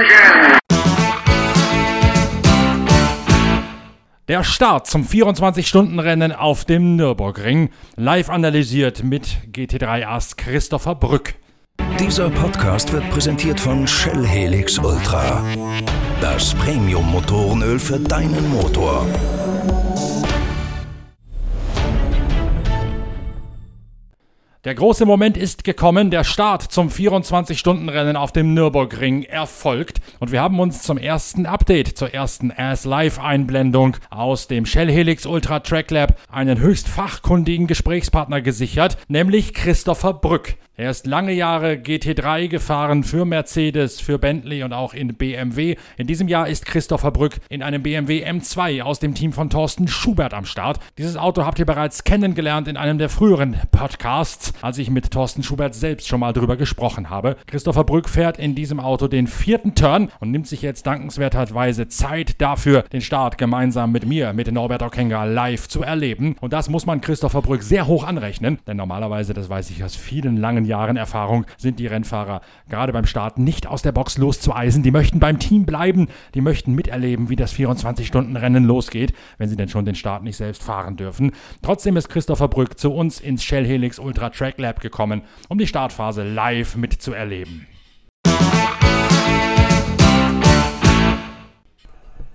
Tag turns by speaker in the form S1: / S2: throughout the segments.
S1: Attention!
S2: Der Start zum 24-Stunden-Rennen auf dem Nürburgring, live analysiert mit GT3-Ass Christopher Brück.
S3: Dieser Podcast wird präsentiert von Shell Helix Ultra. Das Premium-Motorenöl für deinen Motor.
S2: Der große Moment ist gekommen, der Start zum 24-Stunden-Rennen auf dem Nürburgring erfolgt und wir haben uns zum ersten Update, zur ersten As-Live-Einblendung aus dem Shell Helix Ultra Track Lab einen höchst fachkundigen Gesprächspartner gesichert, nämlich Christopher Brück. Er ist lange Jahre GT3 gefahren für Mercedes, für Bentley und auch in BMW. In diesem Jahr ist Christopher Brück in einem BMW M2 aus dem Team von Thorsten Schubert am Start. Dieses Auto habt ihr bereits kennengelernt in einem der früheren Podcasts, als ich mit Thorsten Schubert selbst schon mal drüber gesprochen habe. Christopher Brück fährt in diesem Auto den vierten Turn und nimmt sich jetzt dankenswerterweise Zeit dafür, den Start gemeinsam mit mir, mit Norbert Okenga, live zu erleben. Und das muss man Christopher Brück sehr hoch anrechnen, denn normalerweise, das weiß ich aus vielen langen Jahren Erfahrung sind die Rennfahrer gerade beim Start nicht aus der Box loszueisen. Die möchten beim Team bleiben, die möchten miterleben, wie das 24-Stunden-Rennen losgeht, wenn sie denn schon den Start nicht selbst fahren dürfen. Trotzdem ist Christopher Brück zu uns ins Shell Helix Ultra Track Lab gekommen, um die Startphase live mitzuerleben.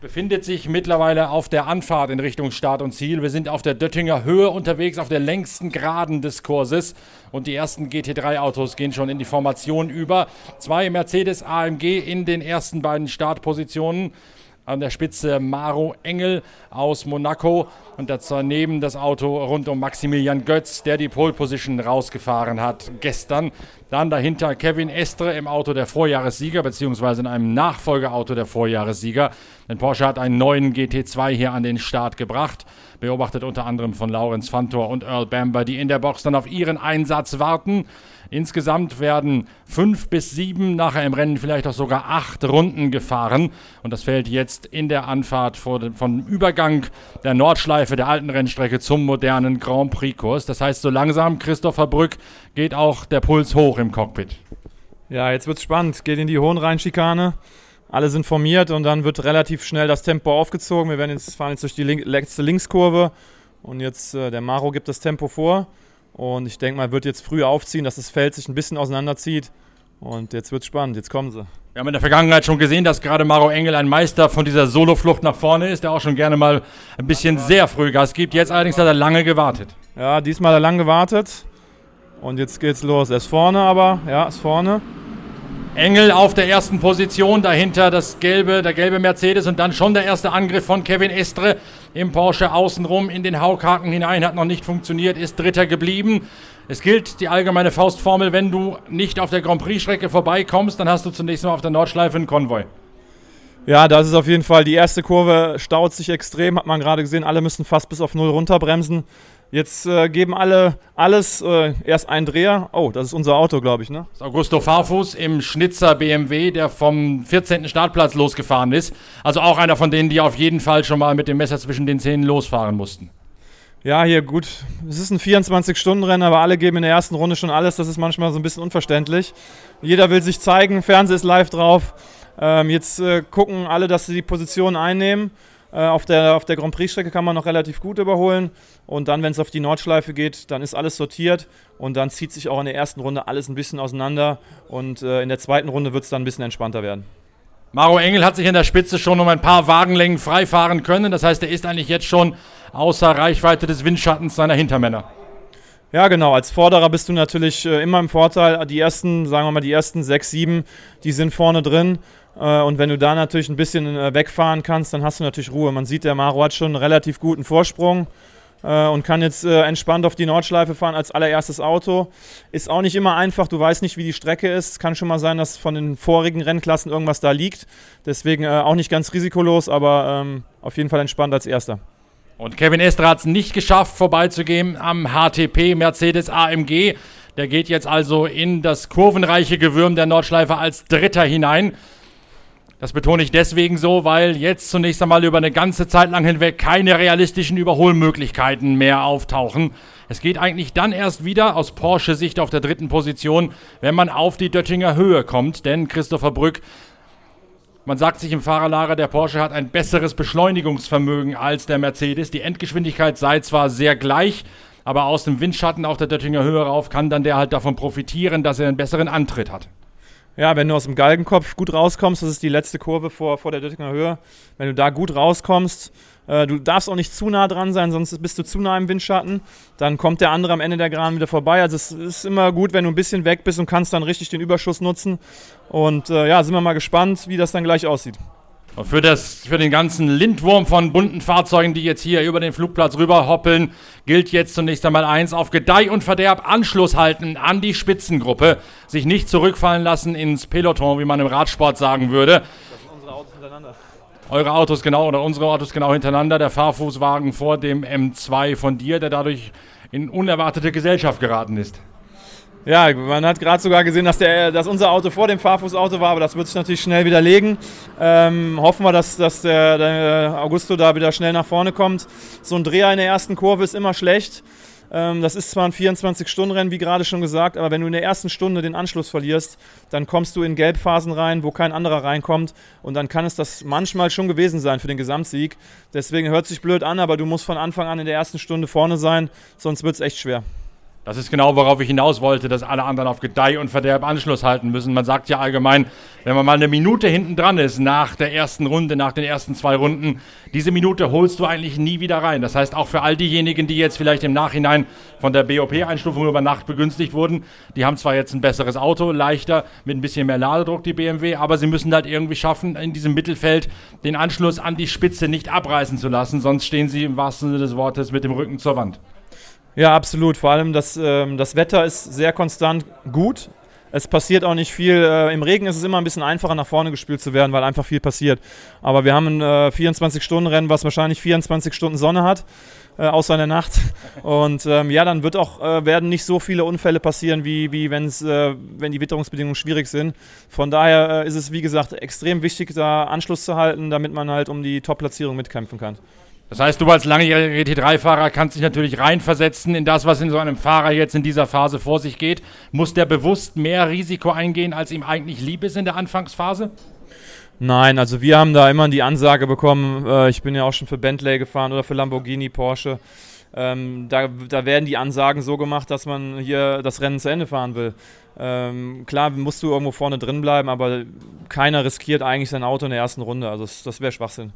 S2: befindet sich mittlerweile auf der Anfahrt in Richtung Start und Ziel. Wir sind auf der Döttinger Höhe unterwegs, auf der längsten Geraden des Kurses. Und die ersten GT3-Autos gehen schon in die Formation über. Zwei Mercedes AMG in den ersten beiden Startpositionen. An der Spitze Maro Engel aus Monaco und daneben das Auto rund um Maximilian Götz, der die Pole Position rausgefahren hat gestern. Dann dahinter Kevin Estre im Auto der Vorjahressieger, beziehungsweise in einem Nachfolgeauto der Vorjahressieger. Denn Porsche hat einen neuen GT2 hier an den Start gebracht, beobachtet unter anderem von Lawrence Fantor und Earl Bamber, die in der Box dann auf ihren Einsatz warten. Insgesamt werden fünf bis sieben, nachher im Rennen vielleicht auch sogar acht Runden gefahren. Und das fällt jetzt in der Anfahrt vom Übergang der Nordschleife der alten Rennstrecke zum modernen Grand Prix-Kurs. Das heißt, so langsam, Christopher Brück, geht auch der Puls hoch im Cockpit.
S4: Ja, jetzt wird es spannend. Geht in die Hohenrhein-Schikane. Alle sind formiert und dann wird relativ schnell das Tempo aufgezogen. Wir werden jetzt, fahren jetzt durch die link letzte Linkskurve und jetzt äh, der Maro gibt das Tempo vor. Und ich denke mal, wird jetzt früh aufziehen, dass das Feld sich ein bisschen auseinanderzieht. Und jetzt wird es spannend, jetzt kommen sie.
S2: Wir haben in der Vergangenheit schon gesehen, dass gerade Maro Engel ein Meister von dieser Soloflucht nach vorne ist, der auch schon gerne mal ein bisschen sehr früh Gas gibt. Jetzt allerdings hat er lange gewartet.
S4: Ja, diesmal hat er lange gewartet. Und jetzt geht's los. Er ist vorne, aber ja, ist vorne.
S2: Engel auf der ersten Position, dahinter das gelbe, der gelbe Mercedes und dann schon der erste Angriff von Kevin Estre im Porsche außenrum in den Haukhaken hinein, hat noch nicht funktioniert, ist Dritter geblieben. Es gilt die allgemeine Faustformel, wenn du nicht auf der Grand Prix-Strecke vorbeikommst, dann hast du zunächst mal auf der Nordschleife einen Konvoi.
S4: Ja, das ist auf jeden Fall die erste Kurve, staut sich extrem, hat man gerade gesehen, alle müssen fast bis auf Null runterbremsen. Jetzt äh, geben alle alles, äh, erst ein Dreher. Oh, das ist unser Auto, glaube ich, ne?
S2: Das ist Augusto Farfus im Schnitzer BMW, der vom 14. Startplatz losgefahren ist. Also auch einer von denen, die auf jeden Fall schon mal mit dem Messer zwischen den Zähnen losfahren mussten.
S4: Ja, hier gut. Es ist ein 24-Stunden-Rennen, aber alle geben in der ersten Runde schon alles. Das ist manchmal so ein bisschen unverständlich. Jeder will sich zeigen, Fernseher ist live drauf. Ähm, jetzt äh, gucken alle, dass sie die Position einnehmen. Äh, auf der, auf der Grand Prix-Strecke kann man noch relativ gut überholen. Und dann, wenn es auf die Nordschleife geht, dann ist alles sortiert. Und dann zieht sich auch in der ersten Runde alles ein bisschen auseinander. Und äh, in der zweiten Runde wird es dann ein bisschen entspannter werden.
S2: Maro Engel hat sich in der Spitze schon um ein paar Wagenlängen freifahren können. Das heißt, er ist eigentlich jetzt schon außer Reichweite des Windschattens seiner Hintermänner.
S4: Ja, genau. Als Vorderer bist du natürlich äh, immer im Vorteil. Die ersten, sagen wir mal, die ersten sechs, sieben, die sind vorne drin. Äh, und wenn du da natürlich ein bisschen äh, wegfahren kannst, dann hast du natürlich Ruhe. Man sieht, der Maro hat schon einen relativ guten Vorsprung und kann jetzt entspannt auf die Nordschleife fahren als allererstes Auto. Ist auch nicht immer einfach, du weißt nicht, wie die Strecke ist. Kann schon mal sein, dass von den vorigen Rennklassen irgendwas da liegt. Deswegen auch nicht ganz risikolos, aber ähm, auf jeden Fall entspannt als erster.
S2: Und Kevin Estra hat es nicht geschafft, vorbeizugehen am HTP Mercedes AMG. Der geht jetzt also in das kurvenreiche Gewürm der Nordschleife als Dritter hinein. Das betone ich deswegen so, weil jetzt zunächst einmal über eine ganze Zeit lang hinweg keine realistischen Überholmöglichkeiten mehr auftauchen. Es geht eigentlich dann erst wieder aus Porsche-Sicht auf der dritten Position, wenn man auf die Döttinger Höhe kommt, denn Christopher Brück Man sagt sich im Fahrerlager, der Porsche hat ein besseres Beschleunigungsvermögen als der Mercedes. Die Endgeschwindigkeit sei zwar sehr gleich, aber aus dem Windschatten auf der Döttinger Höhe rauf kann dann der halt davon profitieren, dass er einen besseren Antritt hat.
S4: Ja, wenn du aus dem Galgenkopf gut rauskommst, das ist die letzte Kurve vor, vor der Döttinger Höhe, wenn du da gut rauskommst, äh, du darfst auch nicht zu nah dran sein, sonst bist du zu nah im Windschatten, dann kommt der andere am Ende der Geraden wieder vorbei. Also es ist immer gut, wenn du ein bisschen weg bist und kannst dann richtig den Überschuss nutzen. Und äh, ja, sind wir mal gespannt, wie das dann gleich aussieht.
S2: Für, das, für den ganzen Lindwurm von bunten Fahrzeugen, die jetzt hier über den Flugplatz rüber hoppeln, gilt jetzt zunächst einmal eins: auf Gedeih und Verderb Anschluss halten an die Spitzengruppe, sich nicht zurückfallen lassen ins Peloton, wie man im Radsport sagen würde. Das sind unsere Autos hintereinander. Eure Autos genau oder unsere Autos genau hintereinander, der Fahrfußwagen vor dem M2 von dir, der dadurch in unerwartete Gesellschaft geraten ist.
S4: Ja, man hat gerade sogar gesehen, dass, der, dass unser Auto vor dem Fahrfußauto war, aber das wird sich natürlich schnell widerlegen. Ähm, hoffen wir, dass, dass der, der, Augusto da wieder schnell nach vorne kommt. So ein Dreher in der ersten Kurve ist immer schlecht. Ähm, das ist zwar ein 24-Stunden-Rennen, wie gerade schon gesagt, aber wenn du in der ersten Stunde den Anschluss verlierst, dann kommst du in Gelbphasen rein, wo kein anderer reinkommt und dann kann es das manchmal schon gewesen sein für den Gesamtsieg. Deswegen hört sich blöd an, aber du musst von Anfang an in der ersten Stunde vorne sein, sonst wird es echt schwer.
S2: Das ist genau, worauf ich hinaus wollte, dass alle anderen auf Gedeih und Verderb Anschluss halten müssen. Man sagt ja allgemein, wenn man mal eine Minute hinten dran ist nach der ersten Runde, nach den ersten zwei Runden, diese Minute holst du eigentlich nie wieder rein. Das heißt, auch für all diejenigen, die jetzt vielleicht im Nachhinein von der BOP-Einstufung über Nacht begünstigt wurden, die haben zwar jetzt ein besseres Auto, leichter, mit ein bisschen mehr Ladedruck, die BMW, aber sie müssen halt irgendwie schaffen, in diesem Mittelfeld den Anschluss an die Spitze nicht abreißen zu lassen, sonst stehen sie im wahrsten Sinne des Wortes mit dem Rücken zur Wand.
S4: Ja, absolut. Vor allem das, ähm, das Wetter ist sehr konstant gut. Es passiert auch nicht viel. Äh, Im Regen ist es immer ein bisschen einfacher, nach vorne gespielt zu werden, weil einfach viel passiert. Aber wir haben ein äh, 24-Stunden-Rennen, was wahrscheinlich 24 Stunden Sonne hat, äh, außer in der Nacht. Und ähm, ja, dann wird auch, äh, werden nicht so viele Unfälle passieren, wie, wie wenn's, äh, wenn die Witterungsbedingungen schwierig sind. Von daher äh, ist es, wie gesagt, extrem wichtig, da Anschluss zu halten, damit man halt um die Top-Platzierung mitkämpfen kann.
S2: Das heißt, du als langjähriger GT3-Fahrer kannst dich natürlich reinversetzen in das, was in so einem Fahrer jetzt in dieser Phase vor sich geht. Muss der bewusst mehr Risiko eingehen, als ihm eigentlich lieb ist in der Anfangsphase?
S4: Nein, also wir haben da immer die Ansage bekommen, äh, ich bin ja auch schon für Bentley gefahren oder für Lamborghini, Porsche. Ähm, da, da, werden die Ansagen so gemacht, dass man hier das Rennen zu Ende fahren will. Ähm, klar musst du irgendwo vorne drin bleiben, aber keiner riskiert eigentlich sein Auto in der ersten Runde. Also das, das wäre Schwachsinn.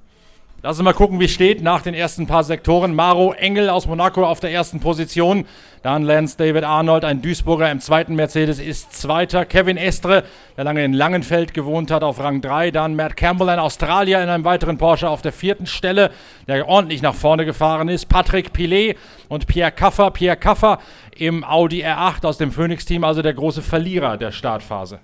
S2: Lass uns mal gucken, wie steht nach den ersten paar Sektoren. Maro Engel aus Monaco auf der ersten Position. Dann Lance David Arnold, ein Duisburger im zweiten Mercedes, ist Zweiter. Kevin Estre, der lange in Langenfeld gewohnt hat, auf Rang 3. Dann Matt Campbell, ein Australier in einem weiteren Porsche auf der vierten Stelle, der ordentlich nach vorne gefahren ist. Patrick Pilet und Pierre Kaffer. Pierre Kaffer im Audi R8 aus dem Phoenix-Team, also der große Verlierer der Startphase.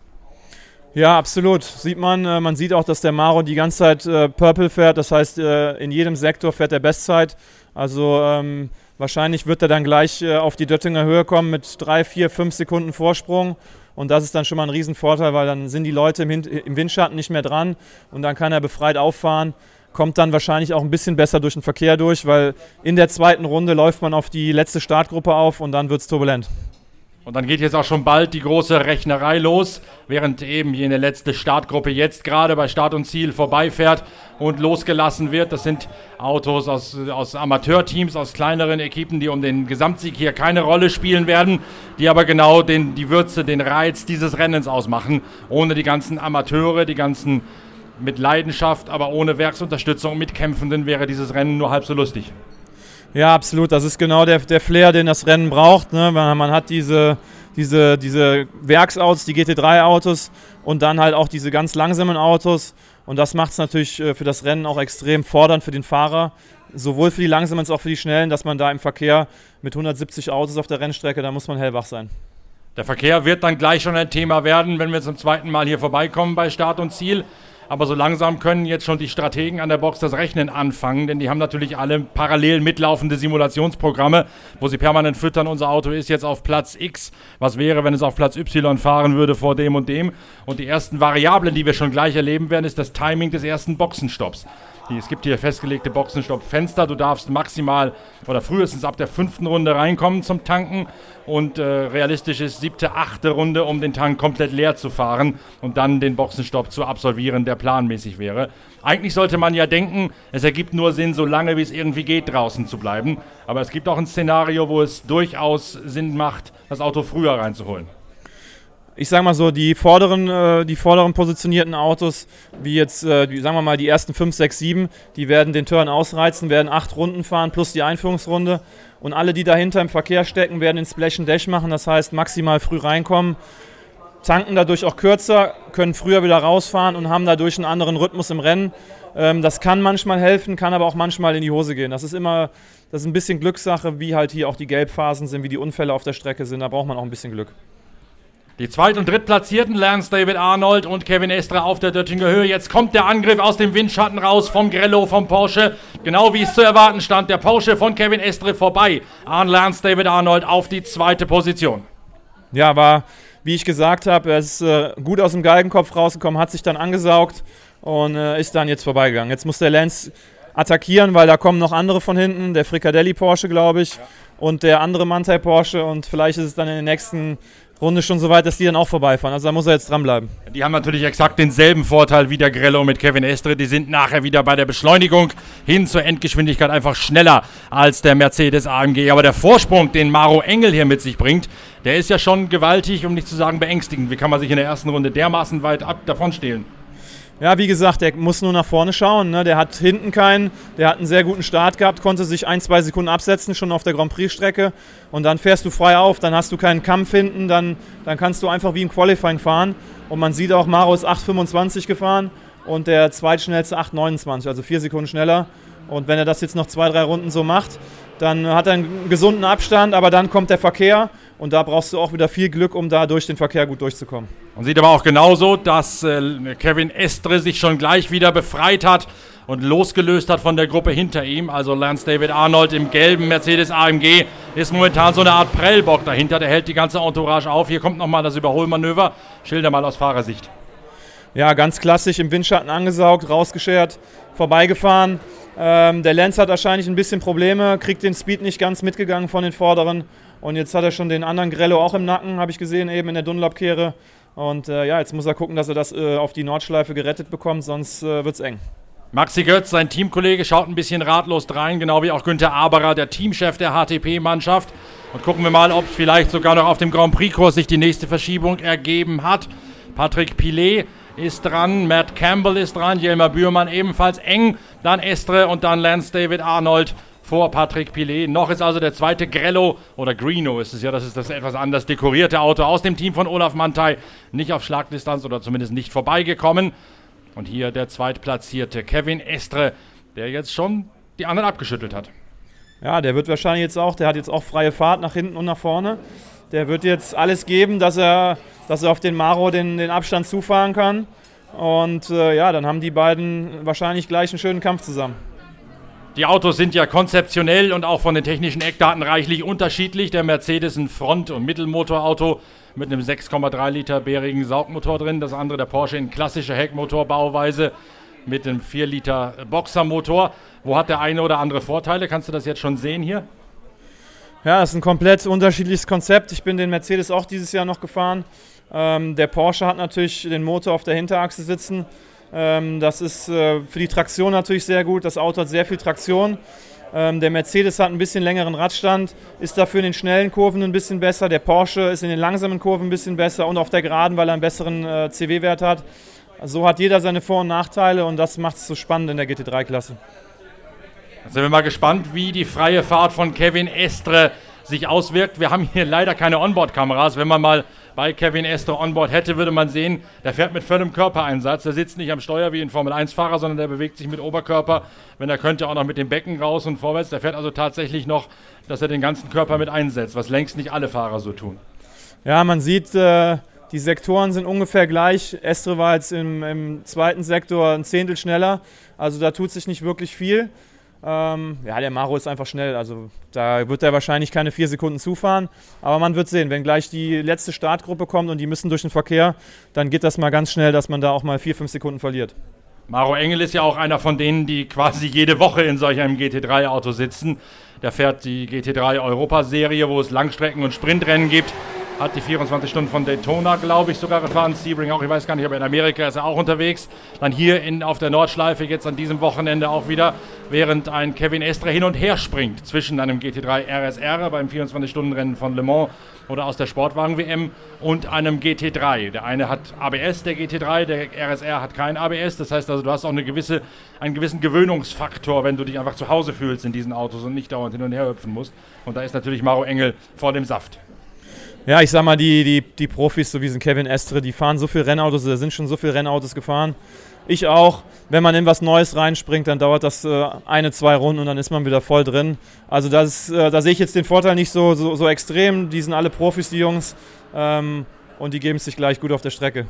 S4: Ja, absolut. Sieht man. Äh, man sieht auch, dass der Maro die ganze Zeit äh, Purple fährt. Das heißt, äh, in jedem Sektor fährt er Bestzeit. Also ähm, wahrscheinlich wird er dann gleich äh, auf die Döttinger Höhe kommen mit drei, vier, fünf Sekunden Vorsprung. Und das ist dann schon mal ein Riesenvorteil, weil dann sind die Leute im, im Windschatten nicht mehr dran und dann kann er befreit auffahren kommt dann wahrscheinlich auch ein bisschen besser durch den Verkehr durch, weil in der zweiten Runde läuft man auf die letzte Startgruppe auf und dann wird es turbulent.
S2: Und dann geht jetzt auch schon bald die große Rechnerei los, während eben jene letzte Startgruppe jetzt gerade bei Start und Ziel vorbeifährt und losgelassen wird. Das sind Autos aus, aus Amateurteams, aus kleineren Equipen, die um den Gesamtsieg hier keine Rolle spielen werden, die aber genau den, die Würze, den Reiz dieses Rennens ausmachen. Ohne die ganzen Amateure, die ganzen mit Leidenschaft, aber ohne Werksunterstützung mitkämpfenden wäre dieses Rennen nur halb so lustig.
S4: Ja, absolut. Das ist genau der, der Flair, den das Rennen braucht. Ne? Man, hat diese, diese, diese Werksautos, die GT3-Autos und dann halt auch diese ganz langsamen Autos. Und das macht es natürlich äh, für das Rennen auch extrem fordernd für den Fahrer. Sowohl für die langsamen als auch für die schnellen, dass man da im Verkehr mit 170 Autos auf der Rennstrecke, da muss man hellwach sein.
S2: Der Verkehr wird dann gleich schon ein Thema werden, wenn wir zum zweiten Mal hier vorbeikommen bei Start und Ziel. Aber so langsam können jetzt schon die Strategen an der Box das Rechnen anfangen, denn die haben natürlich alle parallel mitlaufende Simulationsprogramme, wo sie permanent füttern, unser Auto ist jetzt auf Platz X. Was wäre, wenn es auf Platz Y fahren würde vor dem und dem? Und die ersten Variablen, die wir schon gleich erleben werden, ist das Timing des ersten Boxenstopps. Es gibt hier festgelegte Boxenstoppfenster. Du darfst maximal oder frühestens ab der fünften Runde reinkommen zum Tanken. Und äh, realistisch ist siebte, achte Runde, um den Tank komplett leer zu fahren und dann den Boxenstopp zu absolvieren, der planmäßig wäre. Eigentlich sollte man ja denken, es ergibt nur Sinn, so lange wie es irgendwie geht, draußen zu bleiben. Aber es gibt auch ein Szenario, wo es durchaus Sinn macht, das Auto früher reinzuholen
S4: ich sag mal so, die vorderen, äh, die vorderen positionierten Autos, wie jetzt, äh, die, sagen wir mal, die ersten 5, 6, 7, die werden den Turn ausreizen, werden acht Runden fahren plus die Einführungsrunde. Und alle, die dahinter im Verkehr stecken, werden den Splash and Dash machen, das heißt maximal früh reinkommen, tanken dadurch auch kürzer, können früher wieder rausfahren und haben dadurch einen anderen Rhythmus im Rennen. Ähm, das kann manchmal helfen, kann aber auch manchmal in die Hose gehen. Das ist immer, das ist ein bisschen Glückssache, wie halt hier auch die Gelbphasen sind, wie die Unfälle auf der Strecke sind. Da braucht man auch ein bisschen Glück.
S2: Die Zweit- und Drittplatzierten Lance David Arnold und Kevin Estra auf der Döttinger Höhe. Jetzt kommt der Angriff aus dem Windschatten raus vom Grello vom Porsche. Genau wie es zu erwarten stand. Der Porsche von Kevin Estre vorbei an Lance David Arnold auf die zweite Position.
S4: Ja, war, wie ich gesagt habe, er ist äh, gut aus dem Galgenkopf rausgekommen, hat sich dann angesaugt und äh, ist dann jetzt vorbeigegangen. Jetzt muss der Lance attackieren, weil da kommen noch andere von hinten. Der Frikadelli Porsche, glaube ich. Ja. Und der andere Mantai Porsche und vielleicht ist es dann in den nächsten Runde schon so weit, dass die dann auch vorbeifahren. Also da muss er jetzt dranbleiben.
S2: Die haben natürlich exakt denselben Vorteil wie der Grello mit Kevin Estre. Die sind nachher wieder bei der Beschleunigung hin zur Endgeschwindigkeit einfach schneller als der Mercedes AMG. Aber der Vorsprung, den Maro Engel hier mit sich bringt, der ist ja schon gewaltig, um nicht zu sagen beängstigend. Wie kann man sich in der ersten Runde dermaßen weit ab davon stehlen?
S4: Ja, wie gesagt, der muss nur nach vorne schauen. Ne? Der hat hinten keinen, der hat einen sehr guten Start gehabt, konnte sich ein, zwei Sekunden absetzen, schon auf der Grand Prix-Strecke. Und dann fährst du frei auf, dann hast du keinen Kampf hinten, dann, dann kannst du einfach wie im Qualifying fahren. Und man sieht auch, Maro ist 8,25 gefahren und der zweitschnellste 8,29, also vier Sekunden schneller. Und wenn er das jetzt noch zwei, drei Runden so macht, dann hat er einen gesunden Abstand, aber dann kommt der Verkehr und da brauchst du auch wieder viel Glück, um da durch den Verkehr gut durchzukommen.
S2: Man sieht aber auch genauso, dass äh, Kevin Estre sich schon gleich wieder befreit hat und losgelöst hat von der Gruppe hinter ihm. Also Lance David Arnold im gelben Mercedes AMG ist momentan so eine Art Prellbock dahinter. Der hält die ganze Entourage auf. Hier kommt nochmal das Überholmanöver. Schilder mal aus Fahrersicht.
S4: Ja, ganz klassisch im Windschatten angesaugt, rausgeschert, vorbeigefahren. Ähm, der Lance hat wahrscheinlich ein bisschen Probleme, kriegt den Speed nicht ganz mitgegangen von den Vorderen. Und jetzt hat er schon den anderen Grello auch im Nacken, habe ich gesehen, eben in der Dunlop-Kehre. Und äh, ja, jetzt muss er gucken, dass er das äh, auf die Nordschleife gerettet bekommt, sonst äh, wird es eng.
S2: Maxi Götz, sein Teamkollege, schaut ein bisschen ratlos rein, genau wie auch Günther Aberer, der Teamchef der HTP-Mannschaft. Und gucken wir mal, ob vielleicht sogar noch auf dem Grand Prix-Kurs sich die nächste Verschiebung ergeben hat. Patrick Pilet ist dran, Matt Campbell ist dran, Jelmer Bührmann ebenfalls eng, dann Estre und dann Lance David Arnold vor Patrick Pilet. Noch ist also der zweite Grello oder Greeno ist es ja, das ist das etwas anders dekorierte Auto aus dem Team von Olaf Mantei nicht auf Schlagdistanz oder zumindest nicht vorbeigekommen. Und hier der zweitplatzierte Kevin Estre, der jetzt schon die anderen abgeschüttelt hat.
S4: Ja, der wird wahrscheinlich jetzt auch, der hat jetzt auch freie Fahrt nach hinten und nach vorne. Der wird jetzt alles geben, dass er, dass er auf den Maro den, den Abstand zufahren kann. Und äh, ja, dann haben die beiden wahrscheinlich gleich einen schönen Kampf zusammen.
S2: Die Autos sind ja konzeptionell und auch von den technischen Eckdaten reichlich unterschiedlich. Der Mercedes ein Front- und Mittelmotorauto mit einem 6,3 Liter bärigen Saugmotor drin. Das andere der Porsche in klassischer Heckmotorbauweise mit einem 4 Liter Boxermotor. Wo hat der eine oder andere Vorteile? Kannst du das jetzt schon sehen hier?
S4: Ja, das ist ein komplett unterschiedliches Konzept. Ich bin den Mercedes auch dieses Jahr noch gefahren. Ähm, der Porsche hat natürlich den Motor auf der Hinterachse sitzen das ist äh, für die Traktion natürlich sehr gut. Das Auto hat sehr viel Traktion. Ähm, der Mercedes hat ein bisschen längeren Radstand, ist dafür in den schnellen Kurven ein bisschen besser. Der Porsche ist in den langsamen Kurven ein bisschen besser und auf der Geraden, weil er einen besseren äh, CW-Wert hat. So hat jeder seine Vor- und Nachteile und das macht es so spannend in der GT3-Klasse.
S2: Dann sind wir mal gespannt, wie die freie Fahrt von Kevin Estre sich auswirkt. Wir haben hier leider keine Onboard-Kameras. Wenn man mal bei Kevin Estre onboard hätte, würde man sehen, der fährt mit vollem Körpereinsatz. Der sitzt nicht am Steuer wie ein Formel-1-Fahrer, sondern der bewegt sich mit Oberkörper. Wenn er könnte, auch noch mit dem Becken raus und vorwärts. Der fährt also tatsächlich noch, dass er den ganzen Körper mit einsetzt, was längst nicht alle Fahrer so tun.
S4: Ja, man sieht, äh, die Sektoren sind ungefähr gleich. Estre war jetzt im, im zweiten Sektor ein Zehntel schneller. Also da tut sich nicht wirklich viel. Ähm, ja, der Maro ist einfach schnell. Also da wird er wahrscheinlich keine vier Sekunden zufahren. Aber man wird sehen, wenn gleich die letzte Startgruppe kommt und die müssen durch den Verkehr, dann geht das mal ganz schnell, dass man da auch mal vier, fünf Sekunden verliert.
S2: Maro Engel ist ja auch einer von denen, die quasi jede Woche in solch einem GT3-Auto sitzen. Der fährt die GT3 Europaserie, wo es Langstrecken- und Sprintrennen gibt. Hat die 24 Stunden von Daytona, glaube ich, sogar gefahren. Sebring auch, ich weiß gar nicht, aber in Amerika ist er auch unterwegs. Dann hier in, auf der Nordschleife jetzt an diesem Wochenende auch wieder, während ein Kevin Estre hin und her springt zwischen einem GT3 RSR beim 24-Stunden-Rennen von Le Mans oder aus der Sportwagen-WM und einem GT3. Der eine hat ABS, der GT3, der RSR hat kein ABS. Das heißt also, du hast auch eine gewisse, einen gewissen Gewöhnungsfaktor, wenn du dich einfach zu Hause fühlst in diesen Autos und nicht dauernd hin und her hüpfen musst. Und da ist natürlich Maro Engel vor dem Saft.
S4: Ja, ich sag mal, die, die, die Profis, so wie sind Kevin Estre, die fahren so viele Rennautos, da sind schon so viele Rennautos gefahren. Ich auch. Wenn man in was Neues reinspringt, dann dauert das äh, eine, zwei Runden und dann ist man wieder voll drin. Also das, äh, da sehe ich jetzt den Vorteil nicht so, so, so, extrem. Die sind alle Profis, die Jungs. Ähm, und die geben es sich gleich gut auf der Strecke.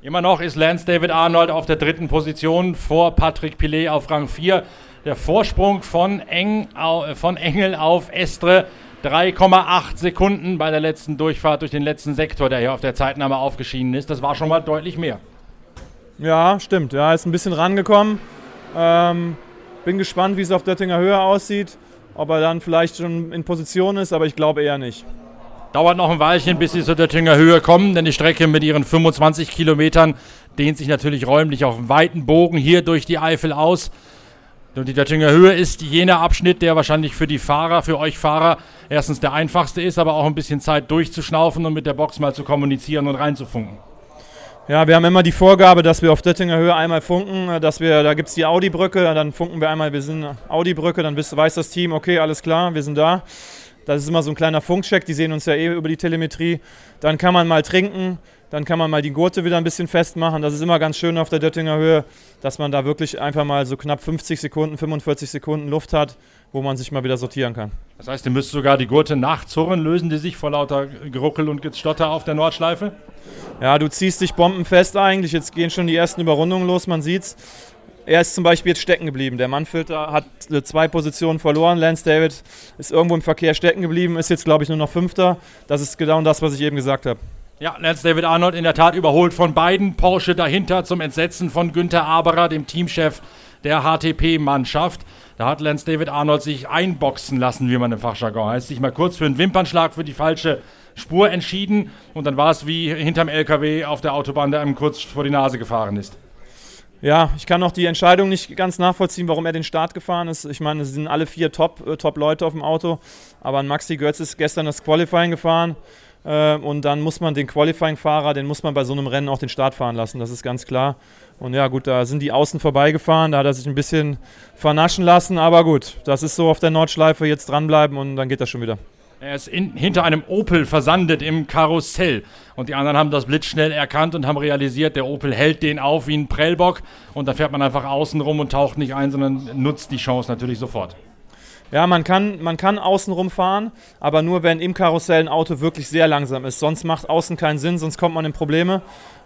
S2: Immer noch ist Lance David Arnold auf der dritten Position vor Patrick Pilet auf Rang 4. Der Vorsprung von, Eng, von Engel auf Estre 3,8 Sekunden bei der letzten Durchfahrt durch den letzten Sektor, der hier auf der Zeitnahme aufgeschieden ist. Das war schon mal deutlich mehr.
S4: Ja, stimmt. Ja, ist ein bisschen rangekommen. Ähm, bin gespannt, wie es auf Döttinger Höhe aussieht. Ob er dann vielleicht schon in Position ist, aber ich glaube eher nicht.
S2: Dauert noch ein Weilchen, bis sie zur Döttinger Höhe kommen, denn die Strecke mit ihren 25 Kilometern dehnt sich natürlich räumlich auf einen weiten Bogen hier durch die Eifel aus. Und die Döttinger Höhe ist jener Abschnitt, der wahrscheinlich für die Fahrer, für euch Fahrer, erstens der einfachste ist, aber auch ein bisschen Zeit durchzuschnaufen und mit der Box mal zu kommunizieren und reinzufunken.
S4: Ja, wir haben immer die Vorgabe, dass wir auf Döttinger Höhe einmal funken, dass wir, da gibt es die Audi-Brücke, dann funken wir einmal, wir sind Audi-Brücke, dann weiß das Team, okay, alles klar, wir sind da. Das ist immer so ein kleiner Funkcheck, die sehen uns ja eh über die Telemetrie. Dann kann man mal trinken, dann kann man mal die Gurte wieder ein bisschen festmachen. Das ist immer ganz schön auf der Döttinger Höhe, dass man da wirklich einfach mal so knapp 50 Sekunden, 45 Sekunden Luft hat, wo man sich mal wieder sortieren kann.
S2: Das heißt, ihr müsst sogar die Gurte nachzurren, lösen die sich vor lauter Geruckel und Gestotter auf der Nordschleife?
S4: Ja, du ziehst dich bombenfest eigentlich. Jetzt gehen schon die ersten Überrundungen los, man sieht's. Er ist zum Beispiel jetzt stecken geblieben. Der Mannfilter hat zwei Positionen verloren. Lance David ist irgendwo im Verkehr stecken geblieben, ist jetzt, glaube ich, nur noch Fünfter. Das ist genau das, was ich eben gesagt habe.
S2: Ja, Lance David Arnold in der Tat überholt von beiden. Porsche dahinter zum Entsetzen von Günther Aberer, dem Teamchef der HTP-Mannschaft. Da hat Lance David Arnold sich einboxen lassen, wie man im Fachjargon heißt. Sich mal kurz für einen Wimpernschlag für die falsche Spur entschieden. Und dann war es wie hinterm LKW auf der Autobahn, der einem kurz vor die Nase gefahren ist.
S4: Ja, ich kann auch die Entscheidung nicht ganz nachvollziehen, warum er den Start gefahren ist. Ich meine, es sind alle vier Top-Leute äh, Top auf dem Auto. Aber Maxi Götz ist gestern das Qualifying gefahren. Äh, und dann muss man den Qualifying-Fahrer, den muss man bei so einem Rennen auch den Start fahren lassen, das ist ganz klar. Und ja, gut, da sind die Außen vorbeigefahren, da hat er sich ein bisschen vernaschen lassen, aber gut, das ist so auf der Nordschleife, jetzt dranbleiben und dann geht das schon wieder.
S2: Er ist in, hinter einem Opel versandet im Karussell. Und die anderen haben das blitzschnell erkannt und haben realisiert, der Opel hält den auf wie ein Prellbock. Und dann fährt man einfach außen rum und taucht nicht ein, sondern nutzt die Chance natürlich sofort.
S4: Ja, man kann, man kann außen fahren, aber nur wenn im Karussell ein Auto wirklich sehr langsam ist. Sonst macht außen keinen Sinn, sonst kommt man in Probleme.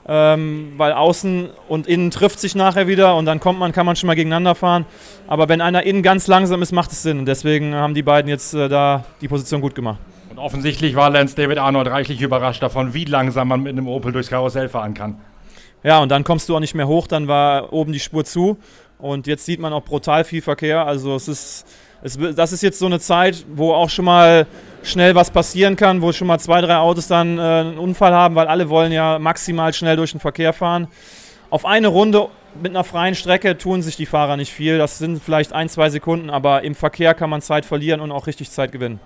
S4: Ähm, weil außen und innen trifft sich nachher wieder und dann kommt man, kann man schon mal gegeneinander fahren. Aber wenn einer innen ganz langsam ist, macht es Sinn. Und deswegen haben die beiden jetzt äh, da die Position gut gemacht.
S2: Und offensichtlich war Lance David Arnold reichlich überrascht davon, wie langsam man mit einem Opel durchs Karussell fahren kann.
S4: Ja, und dann kommst du auch nicht mehr hoch, dann war oben die Spur zu. Und jetzt sieht man auch brutal viel Verkehr. Also es ist es, das ist jetzt so eine Zeit, wo auch schon mal schnell was passieren kann, wo schon mal zwei, drei Autos dann äh, einen Unfall haben, weil alle wollen ja maximal schnell durch den Verkehr fahren. Auf eine Runde mit einer freien Strecke tun sich die Fahrer nicht viel. Das sind vielleicht ein, zwei Sekunden, aber im Verkehr kann man Zeit verlieren und auch richtig Zeit gewinnen.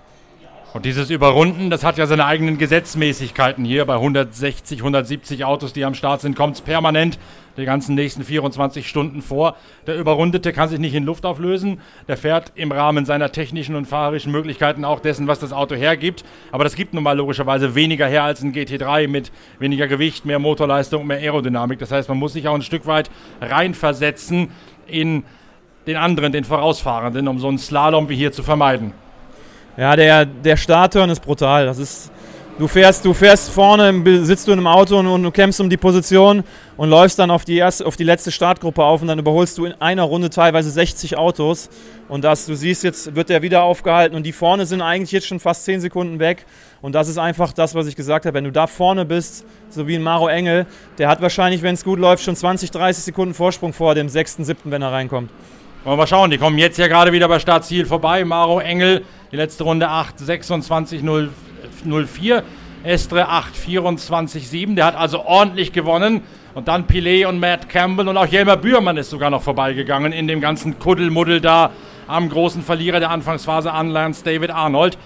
S2: Und dieses Überrunden, das hat ja seine eigenen Gesetzmäßigkeiten hier. Bei 160, 170 Autos, die am Start sind, kommt es permanent die ganzen nächsten 24 Stunden vor. Der Überrundete kann sich nicht in Luft auflösen. Der fährt im Rahmen seiner technischen und fahrerischen Möglichkeiten auch dessen, was das Auto hergibt. Aber das gibt nun mal logischerweise weniger her als ein GT3 mit weniger Gewicht, mehr Motorleistung, mehr Aerodynamik. Das heißt, man muss sich auch ein Stück weit reinversetzen in den anderen, den Vorausfahrenden, um so einen Slalom wie hier zu vermeiden.
S4: Ja, der, der Startturn ist brutal. Das ist Du fährst, du fährst vorne, sitzt du in einem Auto und, und, du kämpfst um die Position und läufst dann auf die, erste, auf die letzte Startgruppe auf und dann überholst du in einer Runde teilweise 60 Autos. Und das, du siehst, jetzt wird der wieder aufgehalten und die vorne sind eigentlich jetzt schon fast 10 Sekunden weg. Und das ist einfach das, was ich gesagt habe. Wenn du da vorne bist, so wie ein Maro Engel, der hat wahrscheinlich, wenn es gut läuft, schon 20, 30 Sekunden Vorsprung vor dem 6., 7., wenn er reinkommt.
S2: Wollen wir mal schauen, die kommen jetzt ja gerade wieder bei Startziel vorbei. Maro Engel, die letzte Runde 8, 26, 0. 04. Estre 8, 24, 7. Der hat also ordentlich gewonnen. Und dann Pilet und Matt Campbell und auch Jelmer Bührmann ist sogar noch vorbeigegangen in dem ganzen Kuddelmuddel da am großen Verlierer der Anfangsphase an Lance David Arnold.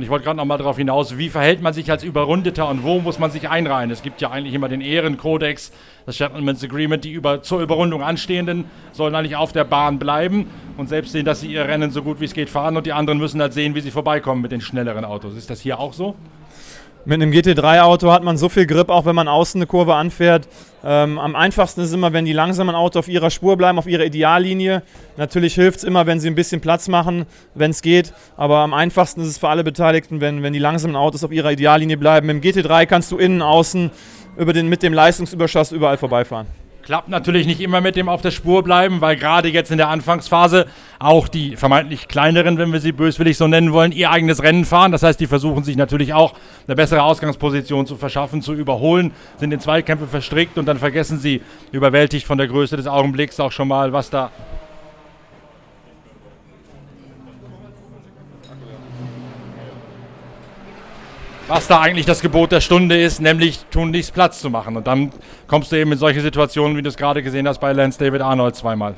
S2: Und ich wollte gerade noch mal darauf hinaus, wie verhält man sich als Überrundeter und wo muss man sich einreihen? Es gibt ja eigentlich immer den Ehrenkodex, das Gentleman's Agreement, die über, zur Überrundung anstehenden sollen eigentlich auf der Bahn bleiben und selbst sehen, dass sie ihr Rennen so gut wie es geht fahren und die anderen müssen halt sehen, wie sie vorbeikommen mit den schnelleren Autos. Ist das hier auch so?
S4: Mit einem GT3-Auto hat man so viel Grip, auch wenn man außen eine Kurve anfährt. Ähm, am einfachsten ist es immer, wenn die langsamen Autos auf ihrer Spur bleiben, auf ihrer Ideallinie. Natürlich hilft es immer, wenn sie ein bisschen Platz machen, wenn es geht. Aber am einfachsten ist es für alle Beteiligten, wenn, wenn die langsamen Autos auf ihrer Ideallinie bleiben. Dem GT3 kannst du innen, außen über den, mit dem Leistungsüberschuss überall vorbeifahren.
S2: Klappt natürlich nicht immer mit dem auf der Spur bleiben, weil gerade jetzt in der Anfangsphase auch die vermeintlich kleineren, wenn wir sie böswillig so nennen wollen, ihr eigenes Rennen fahren. Das heißt, die versuchen sich natürlich auch eine bessere Ausgangsposition zu verschaffen, zu überholen, sind in Zweikämpfe verstrickt und dann vergessen sie, überwältigt von der Größe des Augenblicks, auch schon mal, was da was da eigentlich das Gebot der Stunde ist, nämlich tunlichst Platz zu machen. Und dann kommst du eben in solche Situationen, wie du es gerade gesehen hast bei Lance David Arnold zweimal.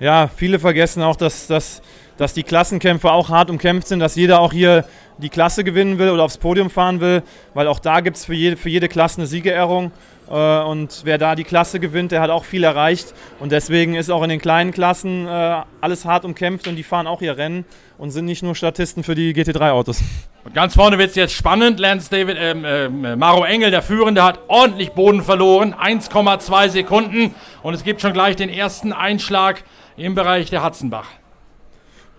S4: Ja, viele vergessen auch, dass, dass, dass die Klassenkämpfe auch hart umkämpft sind, dass jeder auch hier die Klasse gewinnen will oder aufs Podium fahren will, weil auch da gibt es für jede, für jede Klasse eine Siegerehrung. Äh, und wer da die Klasse gewinnt, der hat auch viel erreicht. Und deswegen ist auch in den kleinen Klassen äh, alles hart umkämpft und die fahren auch ihr Rennen und sind nicht nur Statisten für die GT3-Autos.
S2: Und ganz vorne wird es jetzt spannend. Lance David, ähm, äh, Maro Engel, der Führende, hat ordentlich Boden verloren. 1,2 Sekunden. Und es gibt schon gleich den ersten Einschlag im Bereich der Hatzenbach.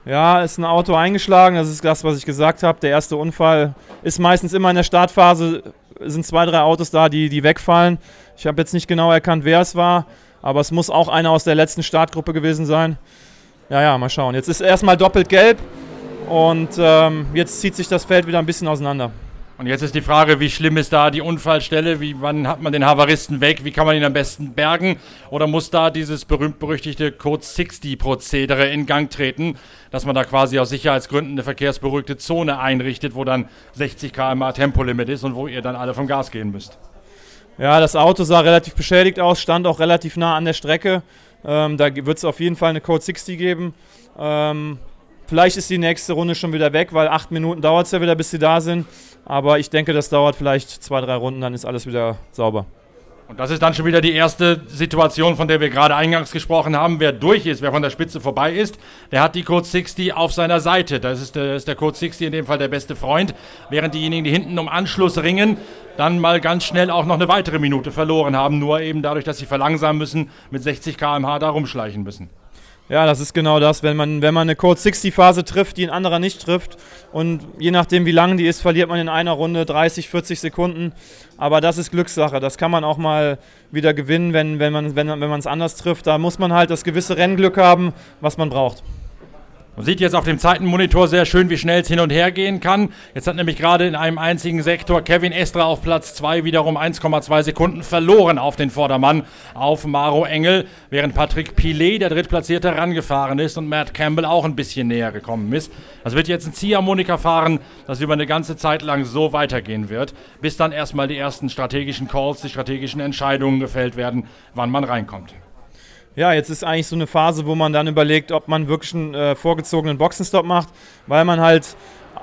S4: Ja, ist ein Auto eingeschlagen. Das ist das, was ich gesagt habe. Der erste Unfall ist meistens immer in der Startphase sind zwei, drei Autos da, die, die wegfallen. Ich habe jetzt nicht genau erkannt, wer es war, aber es muss auch einer aus der letzten Startgruppe gewesen sein. Ja, ja, mal schauen. Jetzt ist erstmal doppelt gelb und ähm, jetzt zieht sich das Feld wieder ein bisschen auseinander.
S2: Und jetzt ist die Frage, wie schlimm ist da die Unfallstelle? Wie, wann hat man den Havaristen weg? Wie kann man ihn am besten bergen? Oder muss da dieses berühmt-berüchtigte Code 60-Prozedere in Gang treten, dass man da quasi aus Sicherheitsgründen eine verkehrsberuhigte Zone einrichtet, wo dann 60 km/h Tempolimit ist und wo ihr dann alle vom Gas gehen müsst?
S4: Ja, das Auto sah relativ beschädigt aus, stand auch relativ nah an der Strecke. Ähm, da wird es auf jeden Fall eine Code 60 geben. Ähm, vielleicht ist die nächste Runde schon wieder weg, weil acht Minuten dauert es ja wieder, bis sie da sind. Aber ich denke, das dauert vielleicht zwei, drei Runden, dann ist alles wieder sauber.
S2: Und das ist dann schon wieder die erste Situation, von der wir gerade eingangs gesprochen haben. Wer durch ist, wer von der Spitze vorbei ist, der hat die Code 60 auf seiner Seite. Das ist der, ist der Code 60 in dem Fall der beste Freund. Während diejenigen, die hinten um Anschluss ringen, dann mal ganz schnell auch noch eine weitere Minute verloren haben. Nur eben dadurch, dass sie verlangsamen müssen, mit 60 km/h da rumschleichen müssen.
S4: Ja, das ist genau das. Wenn man, wenn man eine Code 60 Phase trifft, die ein anderer nicht trifft und je nachdem wie lang die ist, verliert man in einer Runde 30, 40 Sekunden. Aber das ist Glückssache. Das kann man auch mal wieder gewinnen, wenn, wenn man es wenn, wenn anders trifft. Da muss man halt das gewisse Rennglück haben, was man braucht.
S2: Man sieht jetzt auf dem Zeitenmonitor sehr schön, wie schnell es hin und her gehen kann. Jetzt hat nämlich gerade in einem einzigen Sektor Kevin Estra auf Platz 2 wiederum 1,2 Sekunden verloren auf den Vordermann, auf Maro Engel, während Patrick Pilet, der Drittplatzierte, rangefahren ist und Matt Campbell auch ein bisschen näher gekommen ist. Das wird jetzt ein Ziehharmonika fahren, das über eine ganze Zeit lang so weitergehen wird, bis dann erstmal die ersten strategischen Calls, die strategischen Entscheidungen gefällt werden, wann man reinkommt.
S4: Ja, jetzt ist eigentlich so eine Phase, wo man dann überlegt, ob man wirklich einen äh, vorgezogenen Boxenstopp macht, weil man halt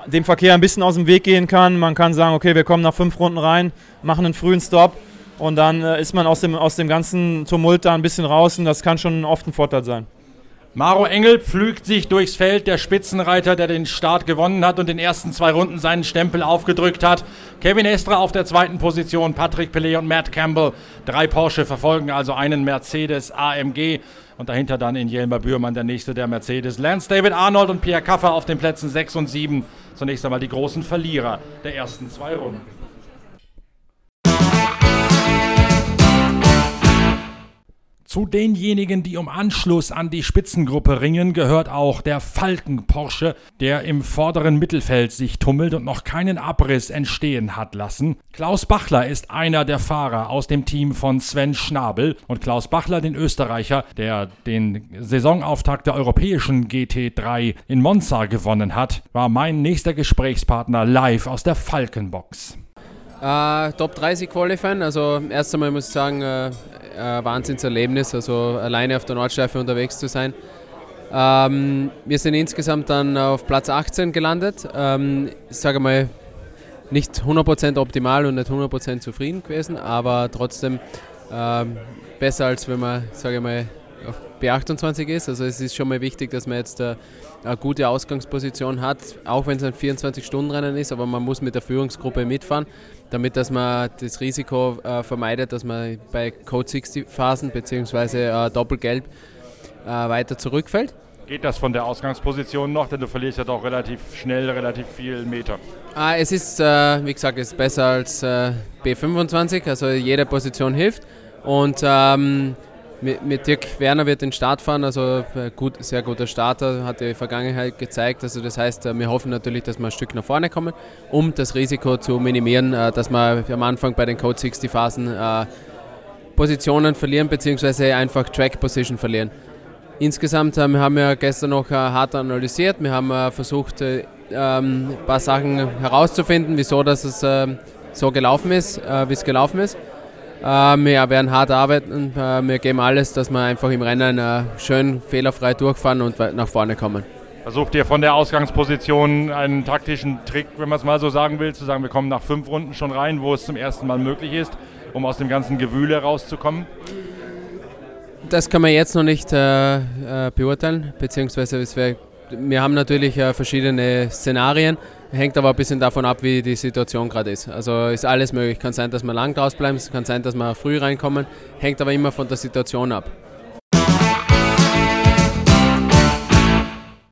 S4: dem Verkehr ein bisschen aus dem Weg gehen kann. Man kann sagen, okay, wir kommen nach fünf Runden rein, machen einen frühen Stop und dann äh, ist man aus dem, aus dem ganzen Tumult da ein bisschen raus und das kann schon oft ein Vorteil sein.
S2: Maro Engel pflügt sich durchs Feld, der Spitzenreiter, der den Start gewonnen hat und den ersten zwei Runden seinen Stempel aufgedrückt hat. Kevin Estra auf der zweiten Position, Patrick Pellet und Matt Campbell. Drei Porsche verfolgen also einen Mercedes AMG. Und dahinter dann in Jelmer Bührmann der nächste der Mercedes. Lance David Arnold und Pierre Kaffer auf den Plätzen 6 und 7. Zunächst einmal die großen Verlierer der ersten zwei Runden. Zu denjenigen, die um Anschluss an die Spitzengruppe ringen, gehört auch der Falken Porsche, der im vorderen Mittelfeld sich tummelt und noch keinen Abriss entstehen hat lassen. Klaus Bachler ist einer der Fahrer aus dem Team von Sven Schnabel und Klaus Bachler, den Österreicher, der den Saisonauftakt der europäischen GT3 in Monza gewonnen hat, war mein nächster Gesprächspartner live aus der Falkenbox.
S1: Uh, Top 30 Qualifying, also erst einmal muss ich sagen, uh, ein Wahnsinnserlebnis, also alleine auf der Nordschleife unterwegs zu sein. Ähm, wir sind insgesamt dann auf Platz 18 gelandet. Ähm, ich sage mal, nicht 100% optimal und nicht 100% zufrieden gewesen, aber trotzdem ähm, besser als wenn man, sage ich mal, auf B28 ist. Also es ist schon mal wichtig, dass man jetzt eine, äh, eine gute Ausgangsposition hat, auch wenn es ein 24-Stunden-Rennen ist, aber man muss mit der Führungsgruppe mitfahren damit dass man das Risiko äh, vermeidet, dass man bei Code 60 Phasen bzw. Äh, Doppelgelb äh, weiter zurückfällt.
S2: Geht das von der Ausgangsposition noch, denn du verlierst ja doch relativ schnell relativ viel Meter.
S1: Ah, es ist, äh, wie gesagt, es ist besser als äh, B25, also jede Position hilft. Und ähm, mit, mit, Dirk Werner wird den Start fahren, also äh, gut, sehr guter Starter, hat die Vergangenheit gezeigt. Also das heißt, äh, wir hoffen natürlich, dass wir ein Stück nach vorne kommen, um das Risiko zu minimieren, äh, dass wir am Anfang bei den Code 60 Phasen Positionen verlieren, beziehungsweise einfach Track Position verlieren. Insgesamt haben wir gestern noch hart analysiert, wir haben versucht, ähm, ein paar Sachen herauszufinden, wieso das es so gelaufen ist, wie es gelaufen ist. Äh, wir werden hart arbeiten. Äh, wir geben alles, dass wir einfach im Rennen äh, schön fehlerfrei durchfahren und nach vorne kommen.
S2: Versucht ihr von der Ausgangsposition einen taktischen Trick, wenn man es mal so sagen will, zu sagen, wir kommen nach fünf Runden schon rein, wo es zum ersten Mal möglich ist, um aus dem ganzen Gewühle rauszukommen?
S1: Das kann man jetzt noch nicht äh, beurteilen, beziehungsweise wir, wir haben natürlich äh, verschiedene Szenarien. Hängt aber ein bisschen davon ab, wie die Situation gerade ist. Also ist alles möglich. Kann sein, dass wir lang draus bleiben, kann sein, dass wir früh reinkommen. Hängt aber immer von der Situation ab.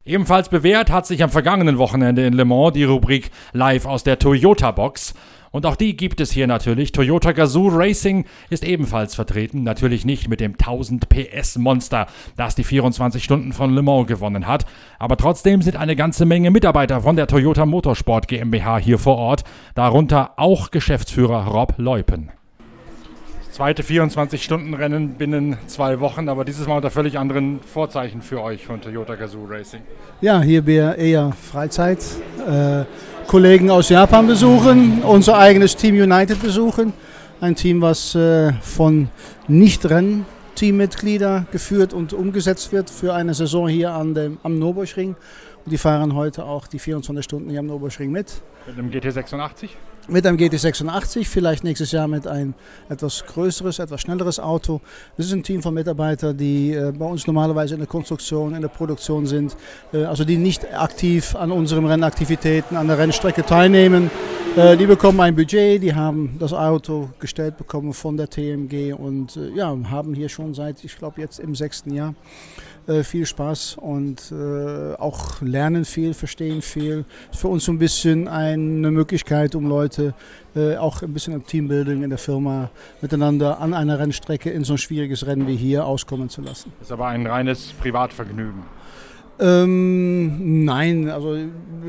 S2: Ebenfalls bewährt hat sich am vergangenen Wochenende in Le Mans die Rubrik Live aus der Toyota Box. Und auch die gibt es hier natürlich. Toyota Gazoo Racing ist ebenfalls vertreten. Natürlich nicht mit dem 1000 PS Monster, das die 24 Stunden von Le Mans gewonnen hat. Aber trotzdem sind eine ganze Menge Mitarbeiter von der Toyota Motorsport GmbH hier vor Ort. Darunter auch Geschäftsführer Rob Leupen zweite 24-Stunden-Rennen binnen zwei Wochen, aber dieses Mal unter völlig anderen Vorzeichen für euch von Toyota Gazoo Racing.
S5: Ja, hier wir eher Freizeit. Äh, Kollegen aus Japan besuchen, unser eigenes Team United besuchen. Ein Team, was äh, von Nicht-Renn-Teammitgliedern geführt und umgesetzt wird für eine Saison hier an dem, am Nürburgring. Und die fahren heute auch die 24 Stunden hier am Nürburgring mit.
S2: Mit einem GT86?
S5: Mit einem GT86, vielleicht nächstes Jahr mit einem etwas größeres, etwas schnelleres Auto. Das ist ein Team von Mitarbeitern, die äh, bei uns normalerweise in der Konstruktion, in der Produktion sind, äh, also die nicht aktiv an unseren Rennaktivitäten, an der Rennstrecke teilnehmen. Äh, die bekommen ein Budget, die haben das Auto gestellt bekommen von der TMG und äh, ja, haben hier schon seit, ich glaube, jetzt im sechsten Jahr äh, viel Spaß und äh, auch lernen viel, verstehen viel. Ist für uns so ein bisschen eine Möglichkeit, um Leute äh, auch ein bisschen im Teambuilding in der Firma miteinander an einer Rennstrecke in so ein schwieriges Rennen wie hier auskommen zu lassen.
S2: Das ist aber ein reines Privatvergnügen.
S5: Ähm, nein, also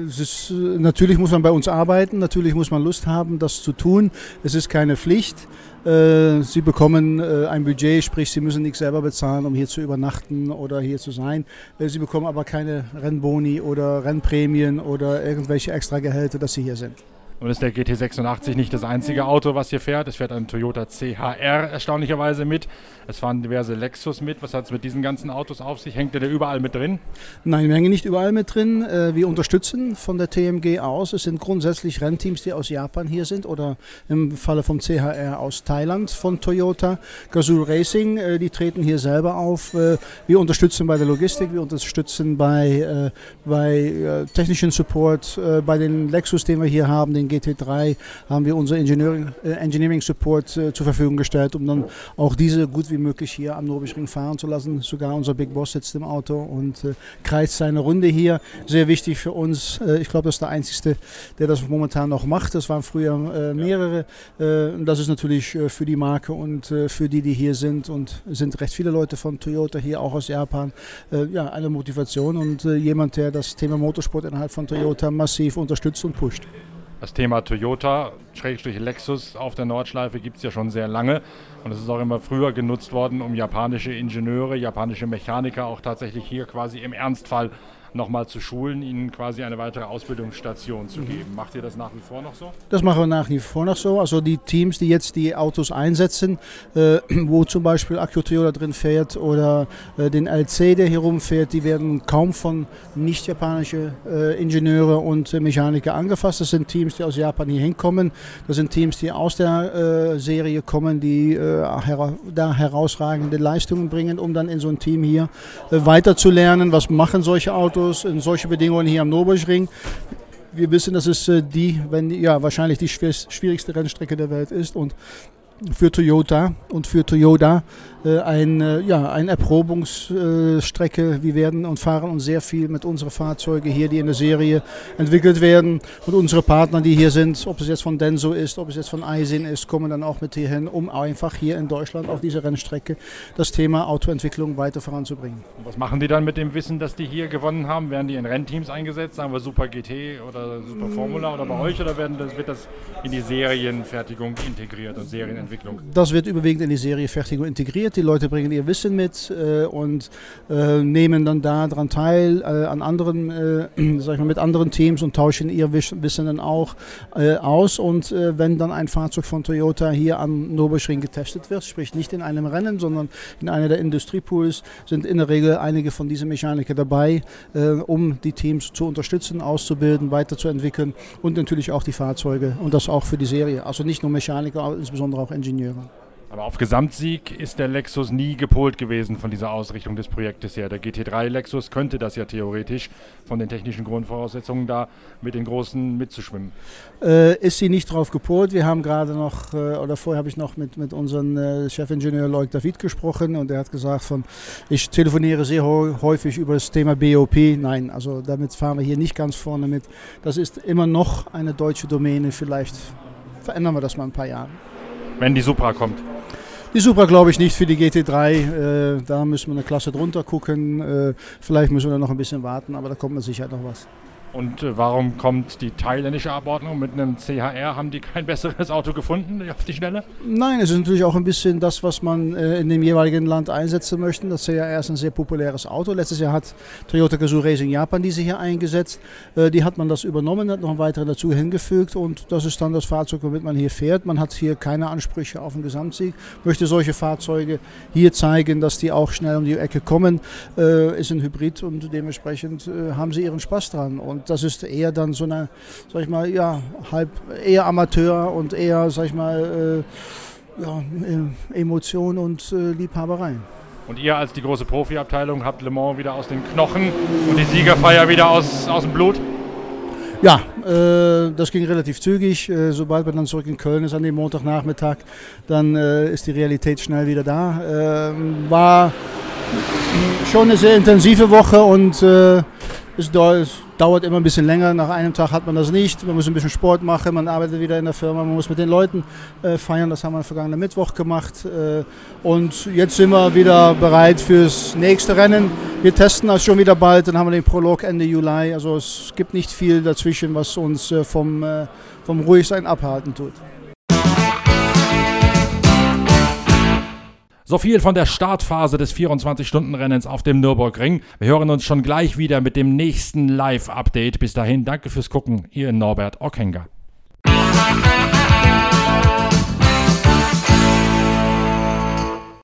S5: ist, natürlich muss man bei uns arbeiten, natürlich muss man Lust haben, das zu tun. Es ist keine Pflicht. Äh, sie bekommen äh, ein Budget, sprich Sie müssen nichts selber bezahlen, um hier zu übernachten oder hier zu sein. Äh, sie bekommen aber keine Rennboni oder Rennprämien oder irgendwelche Extragehälter, dass Sie hier sind.
S2: Und ist der GT86 nicht das einzige Auto, was hier fährt. Es fährt ein Toyota CHR erstaunlicherweise mit. Es fahren diverse Lexus mit. Was hat es mit diesen ganzen Autos auf sich? Hängt der da überall mit drin?
S5: Nein, wir hängen nicht überall mit drin. Äh, wir unterstützen von der TMG aus. Es sind grundsätzlich Rennteams, die aus Japan hier sind oder im Falle vom CHR aus Thailand von Toyota. Gazoo Racing, äh, die treten hier selber auf. Äh, wir unterstützen bei der Logistik, wir unterstützen bei, bei technischen Support, bei den Lexus, den wir hier haben, den den GT3 haben wir unser Engineering, äh, Engineering Support äh, zur Verfügung gestellt, um dann auch diese gut wie möglich hier am Nürburgring fahren zu lassen. Sogar unser Big Boss sitzt im Auto und äh, kreist seine Runde hier. Sehr wichtig für uns. Äh, ich glaube, das ist der Einzige, der das momentan noch macht. Das waren früher äh, mehrere. Äh, das ist natürlich für die Marke und für die, die hier sind und sind recht viele Leute von Toyota hier, auch aus Japan. ja, eine Motivation und jemand, der das Thema Motorsport innerhalb von Toyota massiv unterstützt und pusht.
S2: Das Thema Toyota, Schrägstrich Lexus auf der Nordschleife gibt es ja schon sehr lange. Und es ist auch immer früher genutzt worden, um japanische Ingenieure, japanische Mechaniker auch tatsächlich hier quasi im Ernstfall nochmal zu schulen, ihnen quasi eine weitere Ausbildungsstation zu mhm. geben. Macht ihr das nach wie vor noch so?
S5: Das machen wir nach wie vor noch so. Also die Teams, die jetzt die Autos einsetzen, äh, wo zum Beispiel Akio Toyota drin fährt oder äh, den LC, der hier rumfährt, die werden kaum von nicht japanischen äh, Ingenieure und Mechaniker angefasst. Das sind Teams, die aus Japan hier hinkommen. Das sind Teams, die aus der äh, Serie kommen, die äh, hera da herausragende Leistungen bringen, um dann in so ein Team hier äh, weiterzulernen. Was machen solche Autos? Autos in solche Bedingungen hier am Nürburgring. Wir wissen, dass es äh, die, wenn ja wahrscheinlich die schwierigste Rennstrecke der Welt ist und für Toyota und für Toyota äh, ein, äh, ja, eine Erprobungsstrecke. Wir werden und fahren uns sehr viel mit unseren Fahrzeugen hier, die in der Serie entwickelt werden. Und unsere Partner, die hier sind, ob es jetzt von Denso ist, ob es jetzt von Aisin ist, kommen dann auch mit hierhin, um einfach hier in Deutschland auf dieser Rennstrecke das Thema Autoentwicklung weiter voranzubringen.
S2: Und was machen die dann mit dem Wissen, das die hier gewonnen haben? Werden die in Rennteams eingesetzt, sagen wir Super GT oder Super Formula oder bei euch oder werden das, wird das in die Serienfertigung integriert und Serienentwicklung?
S5: Das wird überwiegend in die Serienfertigung integriert. Die Leute bringen ihr Wissen mit äh, und äh, nehmen dann daran teil äh, an anderen, sag ich mal, mit anderen Teams und tauschen ihr Wissen dann auch aus. Und wenn dann ein Fahrzeug von Toyota hier am Nürburgring getestet wird, sprich nicht in einem Rennen, sondern in einer der Industriepools, sind in der Regel einige von diesen Mechanikern dabei, um die Teams zu unterstützen, auszubilden, weiterzuentwickeln und natürlich auch die Fahrzeuge und das auch für die Serie. Also nicht nur Mechaniker, aber insbesondere auch Ingenieure.
S2: Aber auf Gesamtsieg ist der Lexus nie gepolt gewesen von dieser Ausrichtung des Projektes her. Der GT3 Lexus könnte das ja theoretisch von den technischen Grundvoraussetzungen da mit den Großen mitzuschwimmen.
S5: Äh, ist sie nicht drauf gepolt. Wir haben gerade noch, äh, oder vorher habe ich noch mit, mit unserem äh, Chefingenieur Lloyd David gesprochen und er hat gesagt, von, ich telefoniere sehr häufig über das Thema BOP. Nein, also damit fahren wir hier nicht ganz vorne mit. Das ist immer noch eine deutsche Domäne. Vielleicht verändern wir das mal ein paar Jahre.
S2: Wenn die Supra kommt.
S5: Die Supra glaube ich nicht für die GT3. Äh, da müssen wir eine Klasse drunter gucken. Äh, vielleicht müssen wir noch ein bisschen warten, aber da kommt mit Sicherheit noch was.
S2: Und äh, warum kommt die thailändische Abordnung mit einem CHR? Haben die kein besseres Auto gefunden auf die Schnelle?
S5: Nein, es ist natürlich auch ein bisschen das, was man äh, in dem jeweiligen Land einsetzen möchte. Das CHR ist ein sehr populäres Auto. Letztes Jahr hat Toyota Gazoo Racing Japan diese hier eingesetzt. Äh, die hat man das übernommen, hat noch einen weiteren dazu hingefügt und das ist dann das Fahrzeug, womit man hier fährt. Man hat hier keine Ansprüche auf den Gesamtsieg, möchte solche Fahrzeuge hier zeigen, dass die auch schnell um die Ecke kommen. Ist ein Hybrid und dementsprechend haben sie ihren Spaß dran. Und das ist eher dann so eine, sag ich mal, ja, halb eher Amateur und eher, sag ich mal, äh, ja, äh, Emotion und äh, Liebhaberei.
S2: Und ihr als die große Profiabteilung habt Le Mans wieder aus den Knochen und die Siegerfeier wieder aus, aus dem Blut?
S5: Ja, äh, das ging relativ zügig. Äh, sobald man dann zurück in Köln ist an dem Montagnachmittag, dann äh, ist die Realität schnell wieder da. Ähm, war schon eine sehr intensive Woche und äh, es dauert immer ein bisschen länger. Nach einem Tag hat man das nicht. Man muss ein bisschen Sport machen. Man arbeitet wieder in der Firma. Man muss mit den Leuten äh, feiern. Das haben wir vergangenen Mittwoch gemacht. Äh, und jetzt sind wir wieder bereit fürs nächste Rennen. Wir testen das schon wieder bald. Dann haben wir den Prolog Ende Juli. Also es gibt nicht viel dazwischen, was uns äh, vom, äh, vom Ruhigsein abhalten tut.
S2: So viel von der Startphase des 24-Stunden-Rennens auf dem Nürburgring. Wir hören uns schon gleich wieder mit dem nächsten Live-Update. Bis dahin, danke fürs Gucken. Ihr Norbert Ockenger.